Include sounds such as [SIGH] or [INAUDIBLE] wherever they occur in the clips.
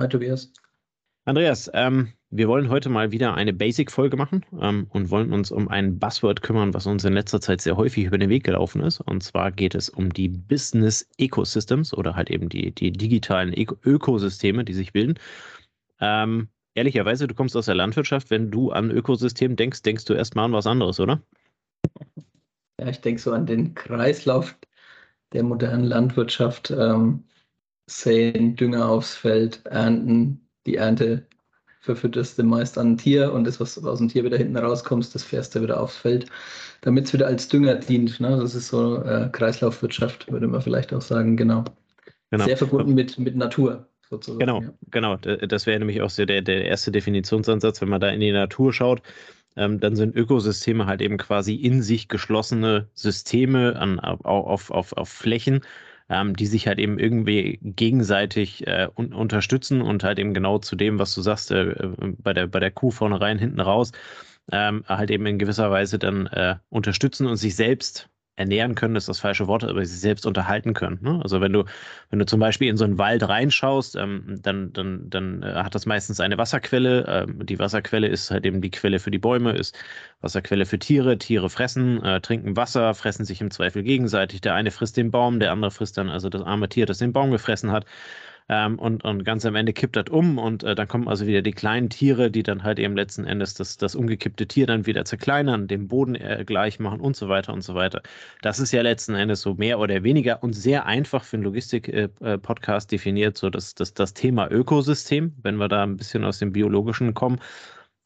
Hi Tobias. Andreas, ähm, wir wollen heute mal wieder eine Basic-Folge machen ähm, und wollen uns um ein Buzzword kümmern, was uns in letzter Zeit sehr häufig über den Weg gelaufen ist. Und zwar geht es um die Business Ecosystems oder halt eben die, die digitalen Ök Ökosysteme, die sich bilden. Ähm, ehrlicherweise, du kommst aus der Landwirtschaft. Wenn du an Ökosystem denkst, denkst du erstmal an was anderes, oder? Ja, ich denke so an den Kreislauf der modernen Landwirtschaft. Ähm, säen Dünger aufs Feld, ernten, die Ernte verfütterst du meist an ein Tier und das, was aus dem Tier wieder hinten rauskommt, das fährst du wieder aufs Feld, damit es wieder als Dünger dient. Ne? Das ist so äh, Kreislaufwirtschaft, würde man vielleicht auch sagen, genau. genau. Sehr verbunden mit, mit Natur. Sozusagen, genau, ja. genau. Das wäre nämlich auch so der, der erste Definitionsansatz, wenn man da in die Natur schaut. Ähm, dann sind Ökosysteme halt eben quasi in sich geschlossene Systeme an, auf, auf, auf Flächen, ähm, die sich halt eben irgendwie gegenseitig äh, un unterstützen und halt eben genau zu dem, was du sagst, äh, äh bei, der, bei der Kuh vorne rein, hinten raus, ähm, halt eben in gewisser Weise dann äh, unterstützen und sich selbst ernähren können, ist das falsche Wort, aber sich selbst unterhalten können. Ne? Also wenn du, wenn du zum Beispiel in so einen Wald reinschaust, ähm, dann, dann, dann äh, hat das meistens eine Wasserquelle. Ähm, die Wasserquelle ist halt eben die Quelle für die Bäume, ist Wasserquelle für Tiere. Tiere fressen, äh, trinken Wasser, fressen sich im Zweifel gegenseitig. Der eine frisst den Baum, der andere frisst dann also das arme Tier, das den Baum gefressen hat. Ähm, und, und ganz am Ende kippt das um und äh, dann kommen also wieder die kleinen Tiere, die dann halt eben letzten Endes das, das umgekippte Tier dann wieder zerkleinern, dem Boden äh, gleich machen und so weiter und so weiter. Das ist ja letzten Endes so mehr oder weniger und sehr einfach für einen Logistik-Podcast äh, äh definiert, so das, das, das Thema Ökosystem, wenn wir da ein bisschen aus dem Biologischen kommen.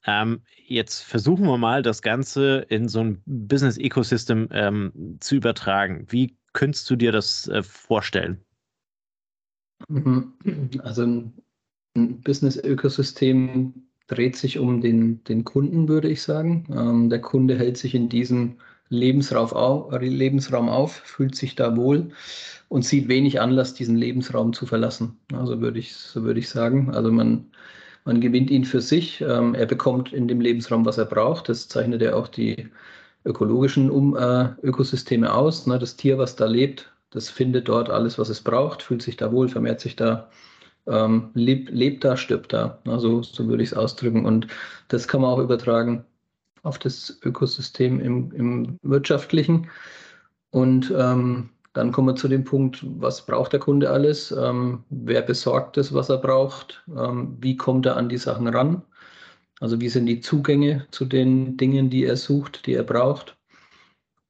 Ähm, jetzt versuchen wir mal, das Ganze in so ein Business-Ecosystem ähm, zu übertragen. Wie könntest du dir das äh, vorstellen? Mhm. Also ein, Business-Ökosystem dreht sich um den, den Kunden, würde ich sagen. Ähm, der Kunde hält sich in diesem Lebensraum auf, Lebensraum auf, fühlt sich da wohl und sieht wenig Anlass, diesen Lebensraum zu verlassen. Also würde ich, so würde ich sagen. Also man, man gewinnt ihn für sich. Ähm, er bekommt in dem Lebensraum, was er braucht. Das zeichnet ja auch die ökologischen um, äh, Ökosysteme aus. Ne? Das Tier, was da lebt, das findet dort alles, was es braucht, fühlt sich da wohl, vermehrt sich da, ähm, lebt, lebt da, stirbt da. Also, so würde ich es ausdrücken. Und das kann man auch übertragen auf das Ökosystem im, im Wirtschaftlichen. Und ähm, dann kommen wir zu dem Punkt, was braucht der Kunde alles? Ähm, wer besorgt das, was er braucht? Ähm, wie kommt er an die Sachen ran? Also wie sind die Zugänge zu den Dingen, die er sucht, die er braucht?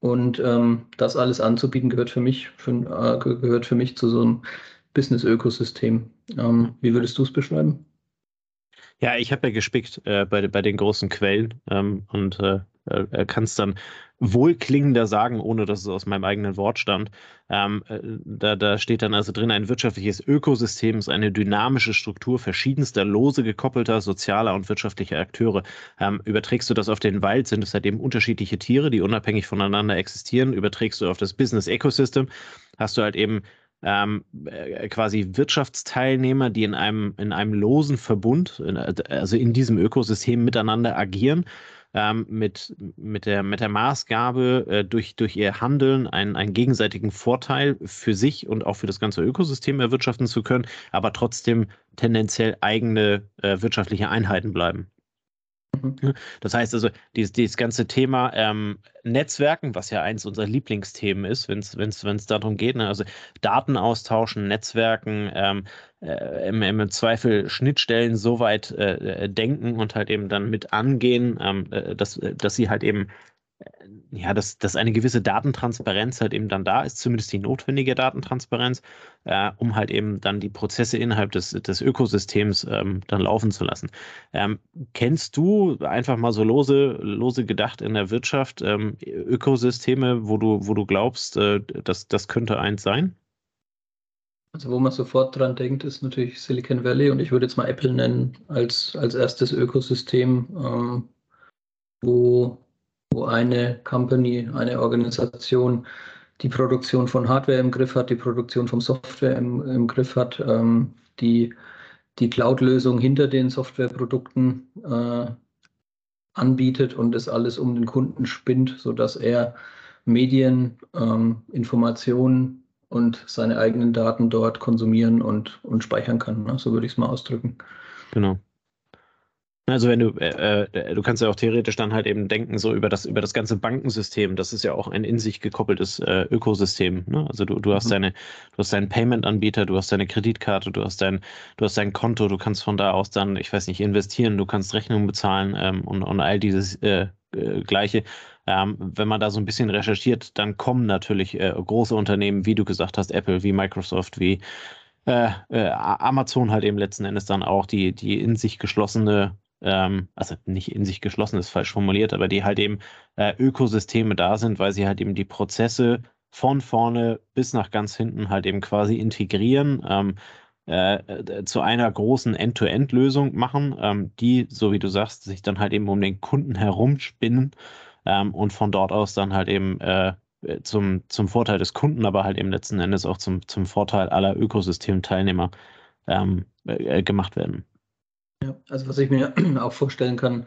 Und ähm, das alles anzubieten, gehört für mich, für, äh, gehört für mich zu so einem Business-Ökosystem. Ähm, wie würdest du es beschreiben? Ja, ich habe ja gespickt äh, bei, bei den großen Quellen ähm, und äh, äh, kann es dann wohlklingender sagen, ohne dass es aus meinem eigenen Wort stammt. Ähm, äh, da, da steht dann also drin, ein wirtschaftliches Ökosystem ist eine dynamische Struktur verschiedenster lose gekoppelter sozialer und wirtschaftlicher Akteure. Ähm, überträgst du das auf den Wald, sind es halt eben unterschiedliche Tiere, die unabhängig voneinander existieren. Überträgst du auf das Business Ecosystem, hast du halt eben ähm, äh, quasi Wirtschaftsteilnehmer, die in einem, in einem losen Verbund, in, also in diesem Ökosystem miteinander agieren ähm, mit, mit, der, mit der Maßgabe, äh, durch, durch ihr Handeln einen, einen gegenseitigen Vorteil für sich und auch für das ganze Ökosystem erwirtschaften zu können, aber trotzdem tendenziell eigene äh, wirtschaftliche Einheiten bleiben. Mhm. Das heißt also, dieses, dieses ganze Thema ähm, Netzwerken, was ja eins unserer Lieblingsthemen ist, wenn es darum geht, ne? also Daten austauschen, Netzwerken, ähm, äh, im, im, Zweifel Schnittstellen so weit äh, denken und halt eben dann mit angehen, ähm, dass, dass sie halt eben ja, dass, dass eine gewisse Datentransparenz halt eben dann da ist, zumindest die notwendige Datentransparenz, äh, um halt eben dann die Prozesse innerhalb des, des Ökosystems ähm, dann laufen zu lassen. Ähm, kennst du einfach mal so lose, lose gedacht in der Wirtschaft ähm, Ökosysteme, wo du, wo du glaubst, äh, dass das könnte eins sein? Also wo man sofort dran denkt, ist natürlich Silicon Valley und ich würde jetzt mal Apple nennen als, als erstes Ökosystem, ähm, wo wo eine Company, eine Organisation die Produktion von Hardware im Griff hat, die Produktion von Software im, im Griff hat, ähm, die die Cloud-Lösung hinter den Softwareprodukten äh, anbietet und es alles um den Kunden spinnt, sodass er Medien, ähm, Informationen und seine eigenen Daten dort konsumieren und, und speichern kann. Ne? So würde ich es mal ausdrücken. Genau. Also wenn du, äh, äh, du kannst ja auch theoretisch dann halt eben denken, so über das, über das ganze Bankensystem, das ist ja auch ein in sich gekoppeltes äh, Ökosystem. Ne? Also du, du hast mhm. deine, du hast deinen Payment-Anbieter, du hast deine Kreditkarte, du hast dein, du hast dein Konto, du kannst von da aus dann, ich weiß nicht, investieren, du kannst Rechnungen bezahlen ähm, und, und all dieses äh, äh, Gleiche. Ähm, wenn man da so ein bisschen recherchiert, dann kommen natürlich äh, große Unternehmen, wie du gesagt hast, Apple, wie Microsoft, wie äh, äh, Amazon halt eben letzten Endes dann auch die, die in sich geschlossene ähm, also nicht in sich geschlossen ist falsch formuliert, aber die halt eben äh, Ökosysteme da sind, weil sie halt eben die Prozesse von vorne bis nach ganz hinten halt eben quasi integrieren, ähm, äh, äh, zu einer großen End-to-End-Lösung machen, ähm, die, so wie du sagst, sich dann halt eben um den Kunden herumspinnen ähm, und von dort aus dann halt eben äh, zum, zum Vorteil des Kunden, aber halt eben letzten Endes auch zum, zum Vorteil aller Ökosystemteilnehmer ähm, äh, gemacht werden. Ja, also was ich mir [CLEARS THROAT] auch vorstellen kann,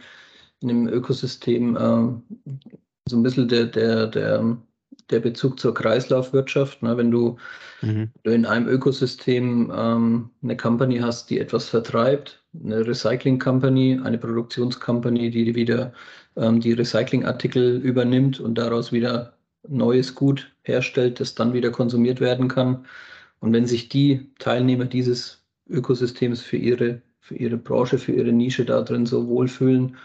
in dem Ökosystem äh, so ein bisschen der, der, der, der Bezug zur Kreislaufwirtschaft. Ne? Wenn du, mhm. in einem Ökosystem ähm, eine Company hast, die etwas vertreibt, eine Recycling Company, eine Produktionscompany, die wieder ähm, die Recyclingartikel übernimmt und daraus wieder neues Gut herstellt, das dann wieder konsumiert werden kann. Und wenn sich die Teilnehmer dieses Ökosystems für ihre für ihre Branche, für ihre Nische da drin so wohlfühlen,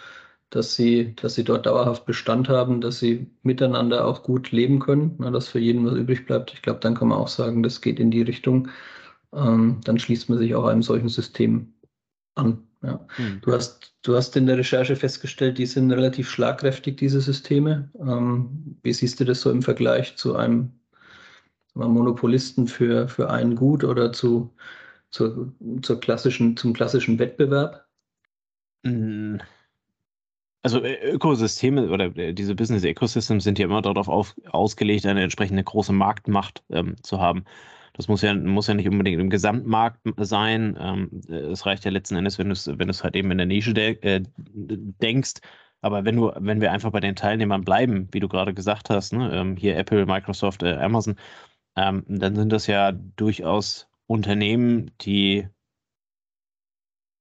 dass sie, dass sie dort dauerhaft Bestand haben, dass sie miteinander auch gut leben können, na, dass für jeden was übrig bleibt. Ich glaube, dann kann man auch sagen, das geht in die Richtung. Ähm, dann schließt man sich auch einem solchen System an. Ja. Mhm. Du, hast, du hast in der Recherche festgestellt, die sind relativ schlagkräftig, diese Systeme. Ähm, wie siehst du das so im Vergleich zu einem Monopolisten für, für ein Gut oder zu zur, zur klassischen, zum klassischen Wettbewerb? Hm. Also Ökosysteme oder äh, diese Business Ecosystems sind ja immer darauf auf, ausgelegt, eine entsprechende große Marktmacht ähm, zu haben. Das muss ja, muss ja nicht unbedingt im Gesamtmarkt sein. Ähm, es reicht ja letzten Endes, wenn du es wenn halt eben in der Nische de äh, denkst. Aber wenn du, wenn wir einfach bei den Teilnehmern bleiben, wie du gerade gesagt hast, ne, ähm, hier Apple, Microsoft, äh, Amazon, ähm, dann sind das ja durchaus Unternehmen, die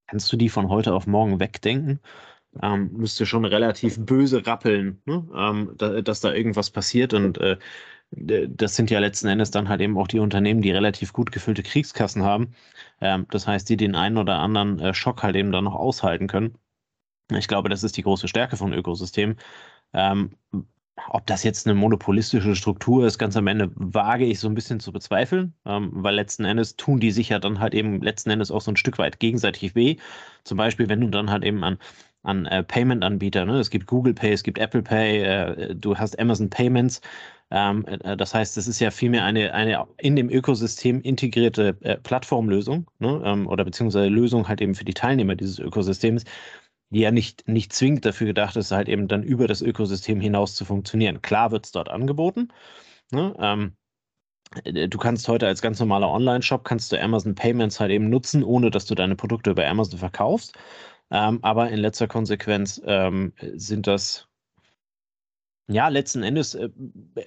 kannst du die von heute auf morgen wegdenken? Ähm, müsste schon relativ böse rappeln, ne? ähm, da, dass da irgendwas passiert. Und äh, das sind ja letzten Endes dann halt eben auch die Unternehmen, die relativ gut gefüllte Kriegskassen haben. Ähm, das heißt, die den einen oder anderen äh, Schock halt eben dann noch aushalten können. Ich glaube, das ist die große Stärke von Ökosystemen. Ähm, ob das jetzt eine monopolistische Struktur ist, ganz am Ende wage ich so ein bisschen zu bezweifeln, ähm, weil letzten Endes tun die sich ja dann halt eben letzten Endes auch so ein Stück weit gegenseitig weh. Zum Beispiel, wenn du dann halt eben an, an äh, Payment-Anbieter, ne? es gibt Google Pay, es gibt Apple Pay, äh, du hast Amazon Payments. Ähm, äh, das heißt, es ist ja vielmehr eine, eine in dem Ökosystem integrierte äh, Plattformlösung ne? ähm, oder beziehungsweise Lösung halt eben für die Teilnehmer dieses Ökosystems, die ja nicht, nicht zwingend dafür gedacht ist, halt eben dann über das Ökosystem hinaus zu funktionieren. Klar wird es dort angeboten. Ne? Ähm, äh, du kannst heute als ganz normaler Online-Shop, kannst du Amazon Payments halt eben nutzen, ohne dass du deine Produkte über Amazon verkaufst. Ähm, aber in letzter Konsequenz ähm, sind das, ja, letzten Endes äh,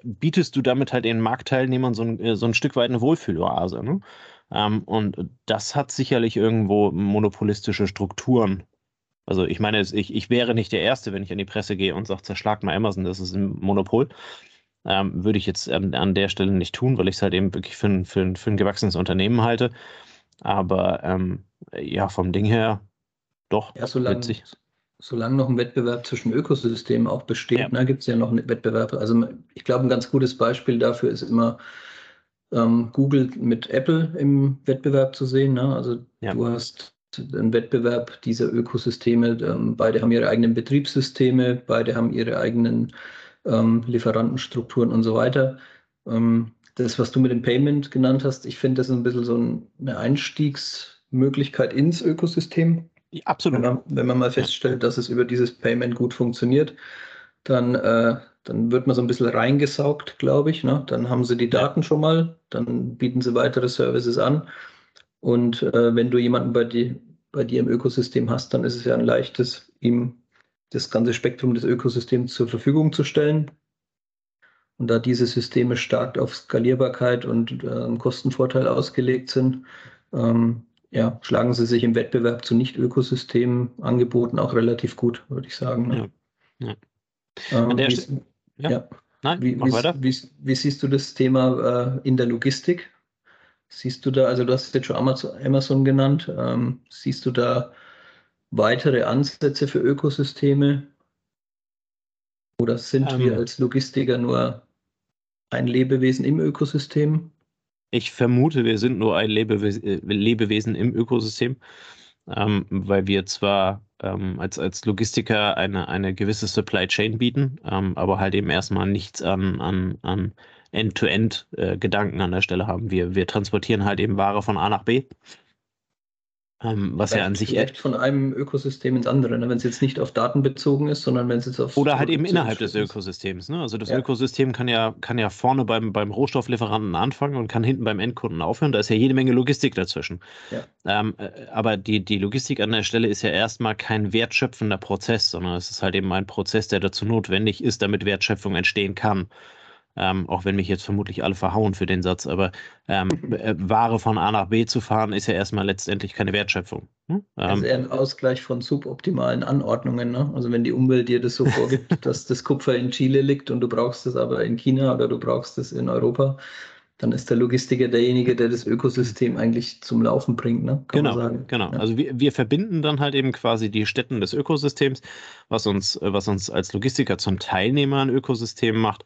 bietest du damit halt den Marktteilnehmern so ein, äh, so ein Stück weit eine Wohlfühloase. Ne? Ähm, und das hat sicherlich irgendwo monopolistische Strukturen also ich meine, ich, ich wäre nicht der Erste, wenn ich an die Presse gehe und sage, zerschlag mal Amazon, das ist ein Monopol. Ähm, würde ich jetzt an, an, der Stelle nicht tun, weil ich es halt eben wirklich für ein, für, ein, für ein gewachsenes Unternehmen halte. Aber ähm, ja, vom Ding her doch ja, solange, witzig. Solange noch ein Wettbewerb zwischen Ökosystemen auch besteht, ja. ne, gibt es ja noch einen Wettbewerb. Also ich glaube, ein ganz gutes Beispiel dafür ist immer ähm, Google mit Apple im Wettbewerb zu sehen. Ne? Also ja. du hast einen Wettbewerb dieser Ökosysteme. Ähm, beide haben ihre eigenen Betriebssysteme, beide haben ihre eigenen ähm, Lieferantenstrukturen und so weiter. Ähm, das, was du mit dem Payment genannt hast, ich finde das ein bisschen so eine Einstiegsmöglichkeit ins Ökosystem. Ja, absolut. Wenn man, wenn man, mal feststellt, dass es über dieses Payment gut funktioniert, dann, äh, dann wird man so ein bisschen reingesaugt, glaube ich. Ne? Dann haben sie die Daten schon mal, dann bieten sie weitere Services an. Und äh, wenn du jemanden bei, die, bei dir im Ökosystem hast, dann ist es ja ein leichtes, ihm das ganze Spektrum des Ökosystems zur Verfügung zu stellen. Und da diese Systeme stark auf Skalierbarkeit und äh, Kostenvorteil ausgelegt sind, ähm, ja, schlagen sie sich im Wettbewerb zu Nicht-Ökosystemen-Angeboten auch relativ gut, würde ich sagen. Ne? Ja. ja. Ähm, wie, ja. ja. Nein, wie, wie, wie, siehst du das Thema äh, in der Logistik? Siehst du da, also du hast jetzt schon Amazon, Amazon genannt, ähm, siehst du da weitere Ansätze für Ökosysteme? Oder sind ähm, wir als Logistiker nur ein Lebewesen im Ökosystem? Ich vermute, wir sind nur ein Lebewesen, äh, Lebewesen im Ökosystem, ähm, weil wir zwar ähm, als, als Logistiker eine, eine gewisse Supply Chain bieten, ähm, aber halt eben erstmal nichts an, an, an End-to-End-Gedanken äh, an der Stelle haben. Wir, wir transportieren halt eben Ware von A nach B ähm, was ja an sich echt von einem Ökosystem ins andere, ne? wenn es jetzt nicht auf Daten bezogen ist, sondern wenn es jetzt auf oder halt eben innerhalb des Ökosystems. Ne? Also das ja. Ökosystem kann ja kann ja vorne beim beim Rohstofflieferanten anfangen und kann hinten beim Endkunden aufhören. Da ist ja jede Menge Logistik dazwischen. Ja. Ähm, äh, aber die die Logistik an der Stelle ist ja erstmal kein wertschöpfender Prozess, sondern es ist halt eben ein Prozess, der dazu notwendig ist, damit Wertschöpfung entstehen kann. Ähm, auch wenn mich jetzt vermutlich alle verhauen für den Satz, aber ähm, [LAUGHS] äh, Ware von A nach B zu fahren, ist ja erstmal letztendlich keine Wertschöpfung. Hm? Ähm, also eher ein Ausgleich von suboptimalen Anordnungen. Ne? Also wenn die Umwelt dir das so vorgibt, [LAUGHS] dass das Kupfer in Chile liegt und du brauchst es aber in China oder du brauchst es in Europa, dann ist der Logistiker derjenige, der das Ökosystem eigentlich zum Laufen bringt. Ne? Kann genau, genau. Ja. Also wir, wir verbinden dann halt eben quasi die Städten des Ökosystems, was uns, was uns als Logistiker zum Teilnehmer an Ökosystemen macht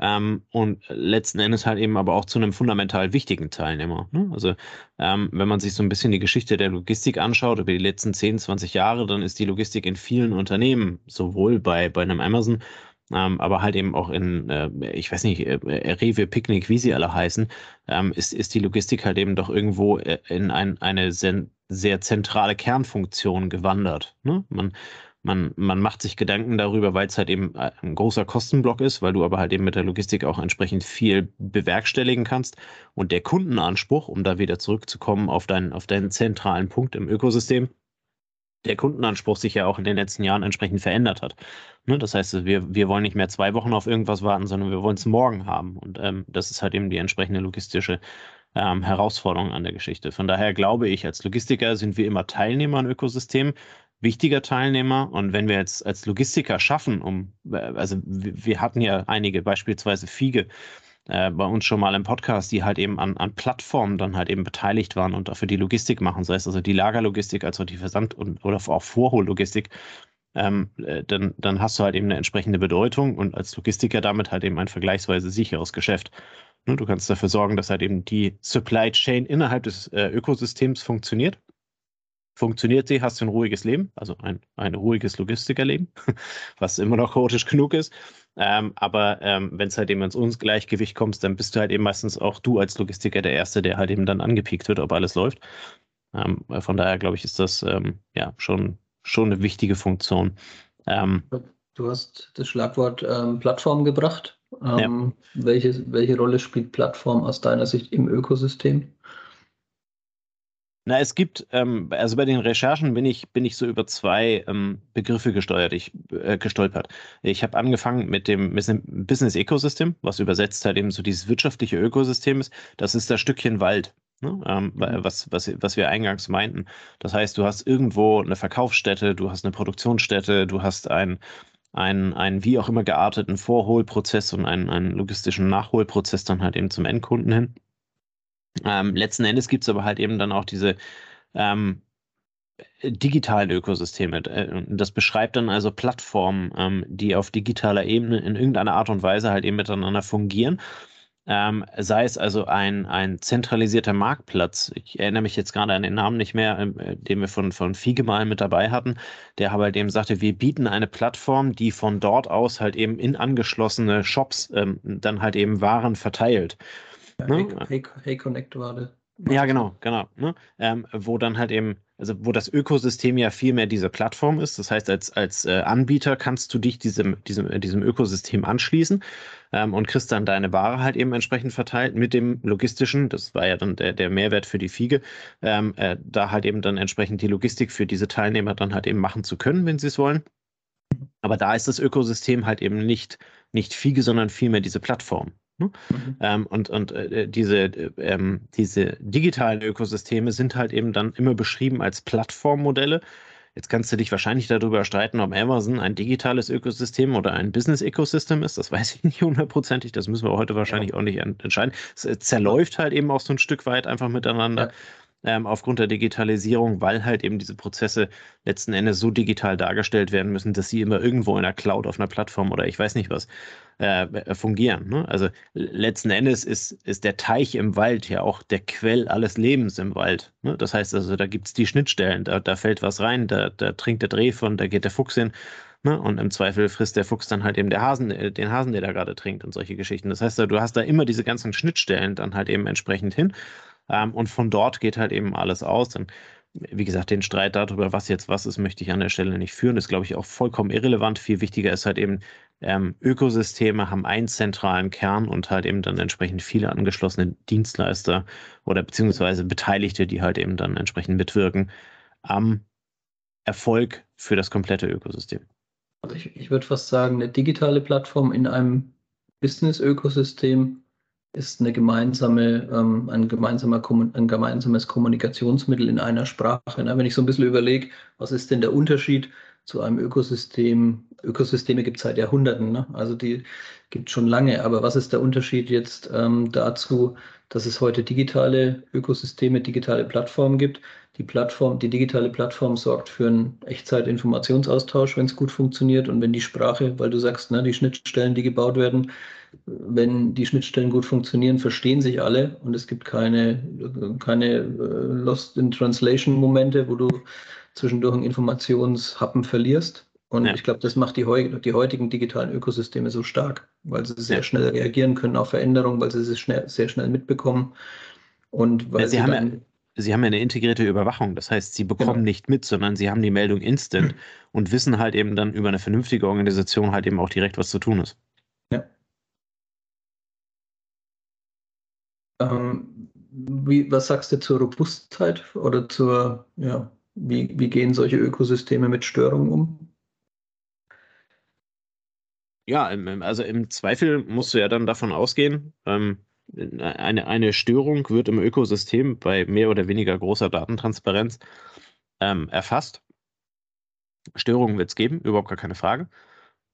ähm, und letzten Endes halt eben aber auch zu einem fundamental wichtigen Teilnehmer. Ne? Also ähm, wenn man sich so ein bisschen die Geschichte der Logistik anschaut über die letzten 10, 20 Jahre, dann ist die Logistik in vielen Unternehmen, sowohl bei, bei einem Amazon, ähm, aber halt eben auch in, äh, ich weiß nicht, äh, Rewe, Picknick, wie sie alle heißen, ähm, ist, ist die Logistik halt eben doch irgendwo äh, in ein, eine sehr, sehr zentrale Kernfunktion gewandert. Ne? Man man, man macht sich Gedanken darüber, weil es halt eben äh, ein großer Kostenblock ist, weil du aber halt eben mit der Logistik auch entsprechend viel bewerkstelligen kannst. Und der Kundenanspruch, um da wieder zurückzukommen auf deinen, auf deinen zentralen Punkt im Ökosystem, der Kundenanspruch sich ja auch in den letzten Jahren entsprechend verändert hat. Ne? Das heißt, wir, wir wollen nicht mehr zwei Wochen auf irgendwas warten, sondern wir wollen es morgen haben. Und ähm, das ist halt eben die entsprechende logistische ähm, Herausforderung an der Geschichte. Von daher glaube ich, als Logistiker sind wir immer Teilnehmer an Ökosystemen wichtiger Teilnehmer. Und wenn wir jetzt als Logistiker schaffen, um, äh, also wir hatten ja einige, beispielsweise Fiege, äh, bei uns schon mal im Podcast, die halt eben an, an Plattformen dann halt eben beteiligt waren und dafür die Logistik machen, sei es also die Lagerlogistik als auch die Versand- und oder auch Vorhollogistik, ähm, äh, dann, dann hast du halt eben eine entsprechende Bedeutung und als Logistiker damit halt eben ein vergleichsweise sicheres Geschäft. Ne, du kannst dafür sorgen, dass halt eben die Supply Chain innerhalb des äh, Ökosystems funktioniert funktioniert sie, hast du ein ruhiges Leben, also ein, ein ruhiges Logistikerleben, [LAUGHS] was immer noch chaotisch genug ist. Ähm, aber ähm, wenn es halt eben ins Ungleichgewicht kommst, dann bist du halt eben meistens auch du als Logistiker der Erste, der halt eben dann angepiekt wird, ob alles läuft. Ähm, von daher glaube ich, ist das ähm, ja schon, schon eine wichtige Funktion. Ähm, du hast das Schlagwort ähm, Plattform gebracht. Ja. welche, welche Rolle spielt Plattform aus deiner Sicht im Ökosystem? Na, es gibt, ähm, also bei den Recherchen bin ich, bin ich so über zwei ähm, Begriffe gesteuert, ich, äh, gestolpert. Ich habe angefangen mit dem, mit dem Business Ecosystem, was übersetzt halt eben so dieses wirtschaftliche Ökosystem ist. Das ist das Stückchen Wald. Ne? Ähm, mhm. was, was, was wir eingangs meinten. Das heißt, du hast irgendwo eine Verkaufsstätte, du hast eine Produktionsstätte, du hast ein, einen, einen wie auch immer gearteten Vorholprozess und einen, einen logistischen Nachholprozess dann halt eben zum Endkunden hin. Ähm, letzten Endes gibt es aber halt eben dann auch diese ähm, digitalen Ökosysteme. Äh, das beschreibt dann also Plattformen, ähm, die auf digitaler Ebene in irgendeiner Art und Weise halt eben miteinander fungieren. Ähm, sei es also ein, ein zentralisierter Marktplatz. Ich erinnere mich jetzt gerade an den Namen nicht mehr, ähm, äh, den wir von, von Fiege mal mit dabei hatten, der aber halt eben sagte, wir bieten eine Plattform, die von dort aus halt eben in angeschlossene Shops ähm, dann halt eben Waren verteilt. Ja, ne? Hey, hey, hey Connect war das. Ja, genau, genau. Ne? Ähm, wo dann halt eben, also wo das Ökosystem ja viel mehr diese Plattform ist. Das heißt, als, als äh, Anbieter kannst du dich diesem, diesem, äh, diesem Ökosystem anschließen ähm, und kriegst dann deine Ware halt eben entsprechend verteilt mit dem logistischen, das war ja dann der, der Mehrwert für die Fiege, ähm, äh, da halt eben dann entsprechend die Logistik für diese Teilnehmer dann halt eben machen zu können, wenn sie es wollen. Aber da ist das Ökosystem halt eben nicht, nicht Fiege, sondern vielmehr diese Plattform. Ne? Mhm. Ähm, und und äh, diese, ähm, diese digitalen Ökosysteme sind halt eben dann immer beschrieben als Plattformmodelle. Jetzt kannst du dich wahrscheinlich darüber streiten, ob Amazon ein digitales Ökosystem oder ein Business-Ökosystem ist. Das weiß ich [LAUGHS] nicht hundertprozentig. Das müssen wir heute wahrscheinlich ja. auch nicht entscheiden. Es äh, zerläuft halt eben auch so ein Stück weit einfach miteinander. Ja ähm, aufgrund der Digitalisierung, weil halt eben diese Prozesse letzten Endes so digital dargestellt werden müssen, dass sie immer irgendwo in der Cloud auf einer Plattform oder ich weiß nicht was äh, äh, fungieren. Ne? Also letzten Endes ist, ist der Teich im Wald ja auch der Quell alles Lebens im Wald. Ne? Das heißt also, da gibt es die Schnittstellen, da, da fällt was rein, da, da trinkt der Dreh von, da geht der Fuchs hin. Ne? Und im Zweifel frisst der Fuchs dann halt eben der Hasen, äh, den Hasen, der da gerade trinkt und solche Geschichten. Das heißt, du hast da immer diese ganzen Schnittstellen dann halt eben entsprechend hin. Ähm, und von dort geht halt eben alles aus. Und wie gesagt, den Streit darüber, was jetzt was ist, möchte ich an der Stelle nicht führen. Ist, glaube ich, auch vollkommen irrelevant. Viel wichtiger ist halt eben, ähm, Ökosysteme haben einen zentralen Kern und halt eben dann entsprechend viele angeschlossene Dienstleister oder beziehungsweise Beteiligte, die halt eben dann entsprechend mitwirken am Erfolg für das komplette Ökosystem. Also ich, ich würde fast sagen, eine digitale Plattform in einem Business-Ökosystem ist eine gemeinsame, ähm, ein, gemeinsamer, ein gemeinsames Kommunikationsmittel in einer Sprache. Ne? Wenn ich so ein bisschen überlege, was ist denn der Unterschied zu einem Ökosystem? Ökosysteme gibt es seit Jahrhunderten, ne? also die gibt es schon lange, aber was ist der Unterschied jetzt ähm, dazu, dass es heute digitale Ökosysteme, digitale Plattformen gibt? Die Plattform, die digitale Plattform sorgt für einen Echtzeit-Informationsaustausch, wenn es gut funktioniert und wenn die Sprache, weil du sagst, ne, die Schnittstellen, die gebaut werden, wenn die Schnittstellen gut funktionieren, verstehen sich alle und es gibt keine, keine äh, Lost in Translation Momente, wo du zwischendurch einen Informationshappen verlierst. Und ja. ich glaube, das macht die, die, heutigen digitalen Ökosysteme so stark, weil sie sehr ja. schnell reagieren können auf Veränderungen, weil sie es schnell, sehr schnell mitbekommen. Und weil ja, sie, sie, haben ja, sie haben ja eine integrierte Überwachung. Das heißt, sie bekommen genau. nicht mit, sondern sie haben die Meldung instant [CLEARS THROAT] und wissen halt eben dann über eine vernünftige Organisation halt eben auch direkt, was zu tun ist. Ja. Ähm, wie, was sagst du zur Robustheit oder zur, ja, wie, wie gehen solche Ökosysteme mit Störungen um? Ja, also im Zweifel musst du ja dann davon ausgehen, ähm, eine, eine Störung wird im Ökosystem bei mehr oder weniger großer Datentransparenz ähm, erfasst. Störungen wird es geben, überhaupt gar keine Frage.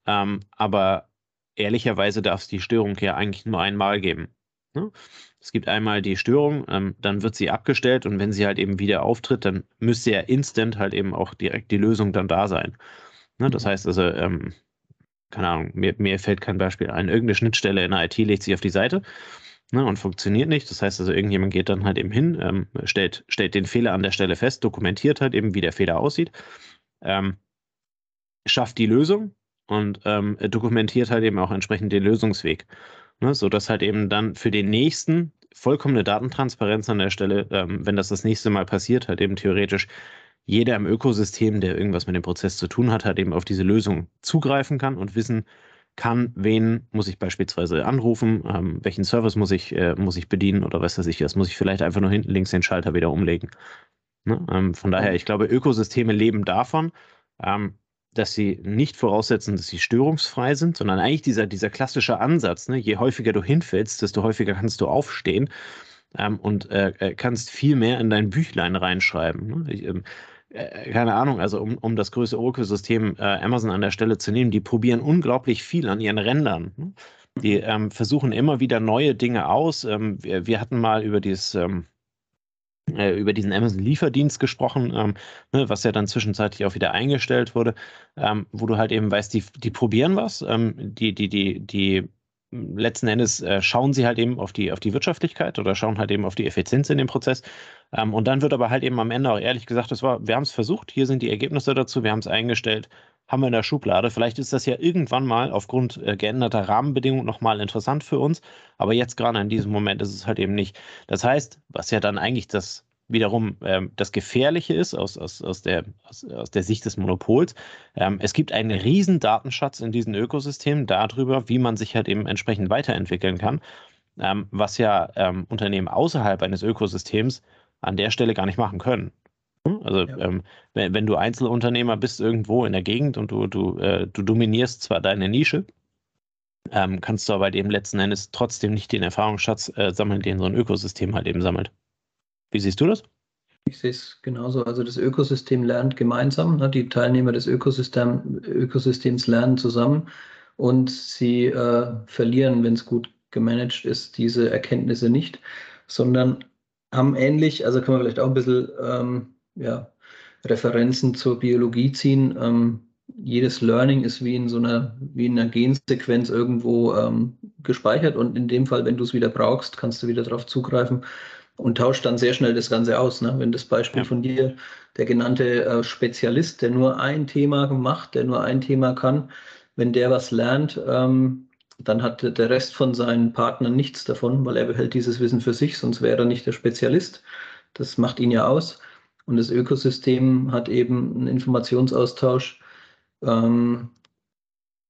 Ähm, aber ehrlicherweise darf es die Störung ja eigentlich nur einmal geben. Ne? Es gibt einmal die Störung, ähm, dann wird sie abgestellt und wenn sie halt eben wieder auftritt, dann müsste ja instant halt eben auch direkt die Lösung dann da sein. Ne? Das mhm. heißt also, ähm, keine Ahnung, mir, mir fällt kein Beispiel ein. Irgendeine Schnittstelle in der IT legt sich auf die Seite ne, und funktioniert nicht. Das heißt also, irgendjemand geht dann halt eben hin, ähm, stellt, stellt den Fehler an der Stelle fest, dokumentiert halt eben, wie der Fehler aussieht, ähm, schafft die Lösung und ähm, dokumentiert halt eben auch entsprechend den Lösungsweg. Ne, so dass halt eben dann für den nächsten vollkommene Datentransparenz an der Stelle, ähm, wenn das das nächste Mal passiert, halt eben theoretisch jeder im Ökosystem, der irgendwas mit dem Prozess zu tun hat, halt eben auf diese Lösung zugreifen kann und wissen kann, wen muss ich beispielsweise anrufen, ähm, welchen Service muss ich, äh, muss ich bedienen oder was weiß ich, was muss ich vielleicht einfach nur hinten links den Schalter wieder umlegen. Ne? Ähm, von daher, ich glaube, Ökosysteme leben davon, ähm, dass sie nicht voraussetzen, dass sie störungsfrei sind, sondern eigentlich dieser, dieser klassische Ansatz, ne? je häufiger du hinfällst, desto häufiger kannst du aufstehen ähm, und äh, äh kannst viel mehr in dein Büchlein reinschreiben. Ne? Ich, ähm, äh, keine Ahnung, also um, um das größte Ökosystem äh, Amazon an der Stelle zu nehmen, die probieren unglaublich viel an ihren Rändern. Ne? Die ähm, versuchen immer wieder neue Dinge aus. Ähm, wir, wir, hatten mal über dieses ähm, äh, über diesen Amazon-Lieferdienst gesprochen, ähm, ne, was ja dann zwischenzeitlich auch wieder eingestellt wurde, ähm, wo du halt eben weißt, die, die probieren was, ähm, die, die, die, die letzten Endes äh, schauen sie halt eben auf die, auf die Wirtschaftlichkeit oder schauen halt eben auf die Effizienz in dem Prozess. Ähm, und dann wird aber halt eben am Ende auch ehrlich gesagt, das war, wir haben es versucht, hier sind die Ergebnisse dazu, wir haben es eingestellt, haben wir in der Schublade. Vielleicht ist das ja irgendwann mal aufgrund äh, geänderter Rahmenbedingungen nochmal interessant für uns, aber jetzt gerade in diesem Moment ist es halt eben nicht. Das heißt, was ja dann eigentlich das wiederum ähm, das Gefährliche ist aus, aus, aus, der, aus, aus der Sicht des Monopols. Ähm, es gibt einen riesen Datenschatz in diesen Ökosystemen darüber, wie man sich halt eben entsprechend weiterentwickeln kann, ähm, was ja ähm, Unternehmen außerhalb eines Ökosystems an der Stelle gar nicht machen können. Hm? Also ja. ähm, wenn, wenn, du Einzelunternehmer bist irgendwo in der Gegend und du, du, äh, du dominierst zwar deine Nische, ähm, kannst du aber eben letzten Endes trotzdem nicht den Erfahrungsschatz äh, sammeln, den so ein Ökosystem halt eben sammelt. Wie siehst du das? Ich sehe es genauso. Also das Ökosystem lernt gemeinsam. Ne? Die Teilnehmer des Ökosystem, Ökosystems lernen zusammen und sie äh, verlieren, wenn es gut gemanagt ist, diese Erkenntnisse nicht, sondern haben ähnlich, also kann man vielleicht auch ein bisschen ähm, ja, Referenzen zur Biologie ziehen. Ähm, jedes Learning ist wie in so einer, wie in einer Gensequenz irgendwo ähm, gespeichert und in dem Fall, wenn du es wieder brauchst, kannst du wieder darauf zugreifen und tauscht dann sehr schnell das Ganze aus. Ne? Wenn das Beispiel ja. von dir, der genannte äh, Spezialist, der nur ein Thema macht, der nur ein Thema kann, wenn der was lernt, ähm, dann hat der Rest von seinen Partnern nichts davon, weil er behält dieses Wissen für sich, sonst wäre er nicht der Spezialist. Das macht ihn ja aus. Und das Ökosystem hat eben einen Informationsaustausch, ähm,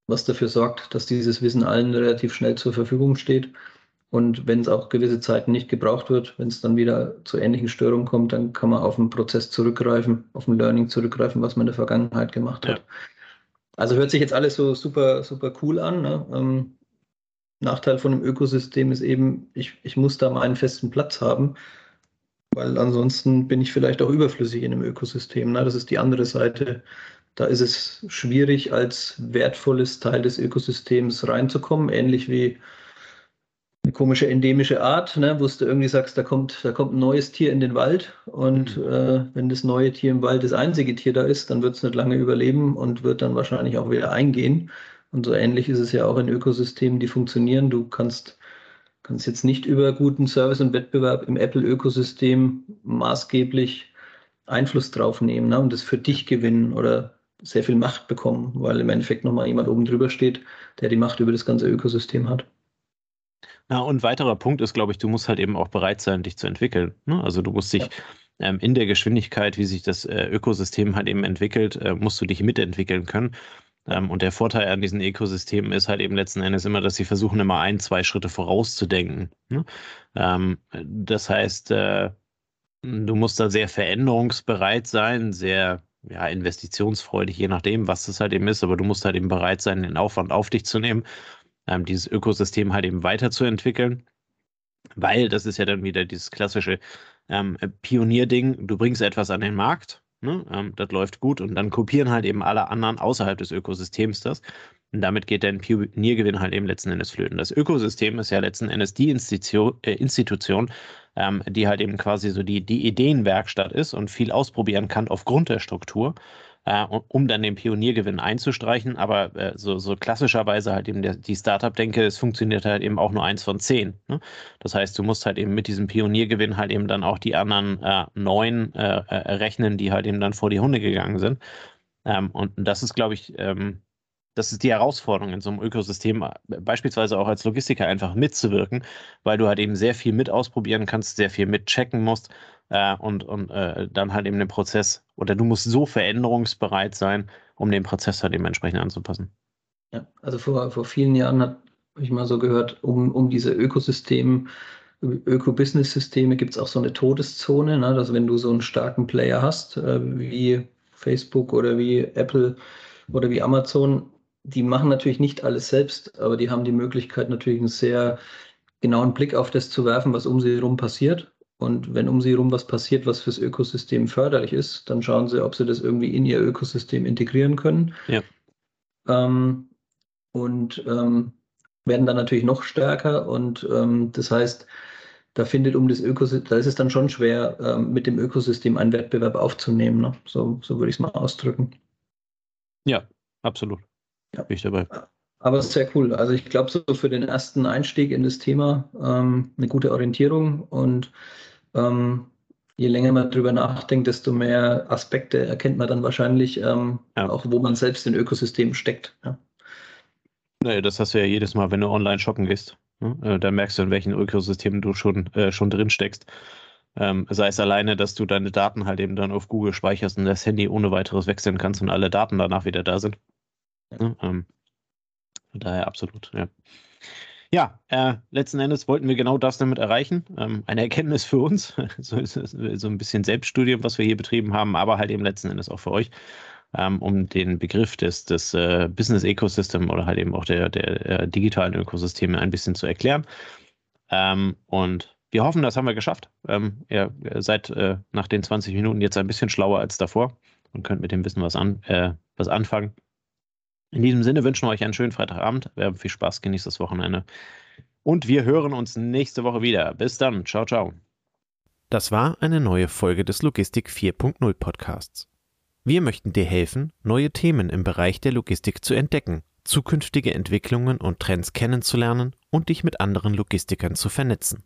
was dafür sorgt, dass dieses Wissen allen relativ schnell zur Verfügung steht. Und wenn es auch gewisse Zeiten nicht gebraucht wird, wenn es dann wieder zu ähnlichen Störungen kommt, dann kann man auf den Prozess zurückgreifen, auf ein Learning zurückgreifen, was man in der Vergangenheit gemacht hat. Ja. Also hört sich jetzt alles so super, super cool an. Ne? Ähm, Nachteil von einem Ökosystem ist eben, ich, ich muss da meinen festen Platz haben, weil ansonsten bin ich vielleicht auch überflüssig in einem Ökosystem. Ne? Das ist die andere Seite. Da ist es schwierig, als wertvolles Teil des Ökosystems reinzukommen, ähnlich wie eine komische endemische Art, ne, wo du irgendwie sagst, da kommt, da kommt ein neues Tier in den Wald und mhm. äh, wenn das neue Tier im Wald das einzige Tier da ist, dann wird es nicht lange überleben und wird dann wahrscheinlich auch wieder eingehen. Und so ähnlich ist es ja auch in Ökosystemen, die funktionieren. Du kannst, kannst jetzt nicht über guten Service und Wettbewerb im Apple-Ökosystem maßgeblich Einfluss drauf nehmen ne, und das für dich gewinnen oder sehr viel Macht bekommen, weil im Endeffekt nochmal jemand oben drüber steht, der die Macht über das ganze Ökosystem hat. Na, und weiterer Punkt ist, glaube ich, du musst halt eben auch bereit sein, dich zu entwickeln. Ne? Also du musst dich ja. ähm, in der Geschwindigkeit, wie sich das äh, Ökosystem halt eben entwickelt, äh, musst du dich mitentwickeln können. Ähm, und der Vorteil an diesen Ökosystemen ist halt eben letzten Endes immer, dass sie versuchen, immer ein, zwei Schritte vorauszudenken. Ne? Ähm, das heißt, äh, du musst da sehr veränderungsbereit sein, sehr ja, investitionsfreudig, je nachdem, was das halt eben ist, aber du musst halt eben bereit sein, den Aufwand auf dich zu nehmen ähm, dieses Ökosystem halt eben weiterzuentwickeln. Weil das ist ja dann wieder dieses klassische ähm, Pionierding, du bringst etwas an den Markt, ne? ähm, das läuft gut und dann kopieren halt eben alle anderen außerhalb des Ökosystems das. Und damit geht dein Pioniergewinn halt eben letzten Endes flöten. Das Ökosystem ist ja letzten Endes die Institution, äh, Institution ähm, die halt eben quasi so die, die Ideenwerkstatt ist und viel ausprobieren kann aufgrund der Struktur äh, um dann den Pioniergewinn einzustreichen. Aber äh, so, so, klassischerweise halt eben der, die Startup-Denke, es funktioniert halt eben auch nur eins von zehn. Ne? Das heißt, du musst halt eben mit diesem Pioniergewinn halt eben dann auch die anderen äh, neun äh, äh, rechnen, die halt eben dann vor die Hunde gegangen sind. Ähm, und das ist, glaube ich, ähm, das ist die Herausforderung in so einem Ökosystem, äh, beispielsweise auch als Logistiker einfach mitzuwirken, weil du halt eben sehr viel mit ausprobieren kannst, sehr viel mitchecken musst äh, und, und äh, dann halt eben den Prozess oder du musst so veränderungsbereit sein, um den Prozess halt eben entsprechend anzupassen. Ja, also vor, vor vielen Jahren habe ich mal so gehört, um, um diese Ökosysteme, Öko-Business-Systeme gibt es auch so eine Todeszone. Ne? Also wenn du so einen starken Player hast, äh, wie Facebook oder wie Apple oder wie Amazon, die machen natürlich nicht alles selbst, aber die haben die Möglichkeit natürlich einen sehr genauen Blick auf das zu werfen, was um sie herum passiert und wenn um sie herum was passiert, was fürs Ökosystem förderlich ist, dann schauen sie, ob sie das irgendwie in ihr Ökosystem integrieren können. Ja. Ähm, und ähm, werden dann natürlich noch stärker und ähm, das heißt, da findet um das Ökosystem, da ist es dann schon schwer, ähm, mit dem Ökosystem einen Wettbewerb aufzunehmen. Ne? So, so würde ich es mal ausdrücken. Ja, absolut. Ja. Bin ich dabei. Aber sehr cool. Also ich glaube, so für den ersten Einstieg in das Thema ähm, eine gute Orientierung und ähm, je länger man drüber nachdenkt, desto mehr Aspekte erkennt man dann wahrscheinlich, ähm, ja. auch wo man selbst in Ökosystemen steckt. Ja. Naja, das hast du ja jedes Mal, wenn du online shoppen gehst. Ne? Äh, da merkst du, in welchen Ökosystemen du schon, äh, schon drin steckst. Ähm, sei es alleine, dass du deine Daten halt eben dann auf Google speicherst und das Handy ohne weiteres wechseln kannst und alle Daten danach wieder da sind. Ja. Ähm, daher absolut, ja. Ja, äh, letzten Endes wollten wir genau das damit erreichen. Ähm, eine Erkenntnis für uns, [LAUGHS] so, so, ein bisschen Selbststudium, was wir hier betrieben haben, aber halt eben letzten Endes auch für euch, ähm, um den Begriff des, des äh, Business Ecosystem oder halt eben auch der, der äh, digitalen Ökosysteme ein bisschen zu erklären. Ähm, und wir hoffen, das haben wir geschafft. Ähm, ihr seid äh, nach den 20 Minuten jetzt ein bisschen schlauer als davor und könnt mit dem Wissen was, an, äh, was anfangen. In diesem Sinne wünschen wir euch einen schönen Freitagabend. Wir haben viel Spaß, genießt das Wochenende. Und wir hören uns nächste Woche wieder. Bis dann. Ciao, ciao. Das war eine neue Folge des Logistik 4.0 Podcasts. Wir möchten dir helfen, neue Themen im Bereich der Logistik zu entdecken, zukünftige Entwicklungen und Trends kennenzulernen und dich mit anderen Logistikern zu vernetzen.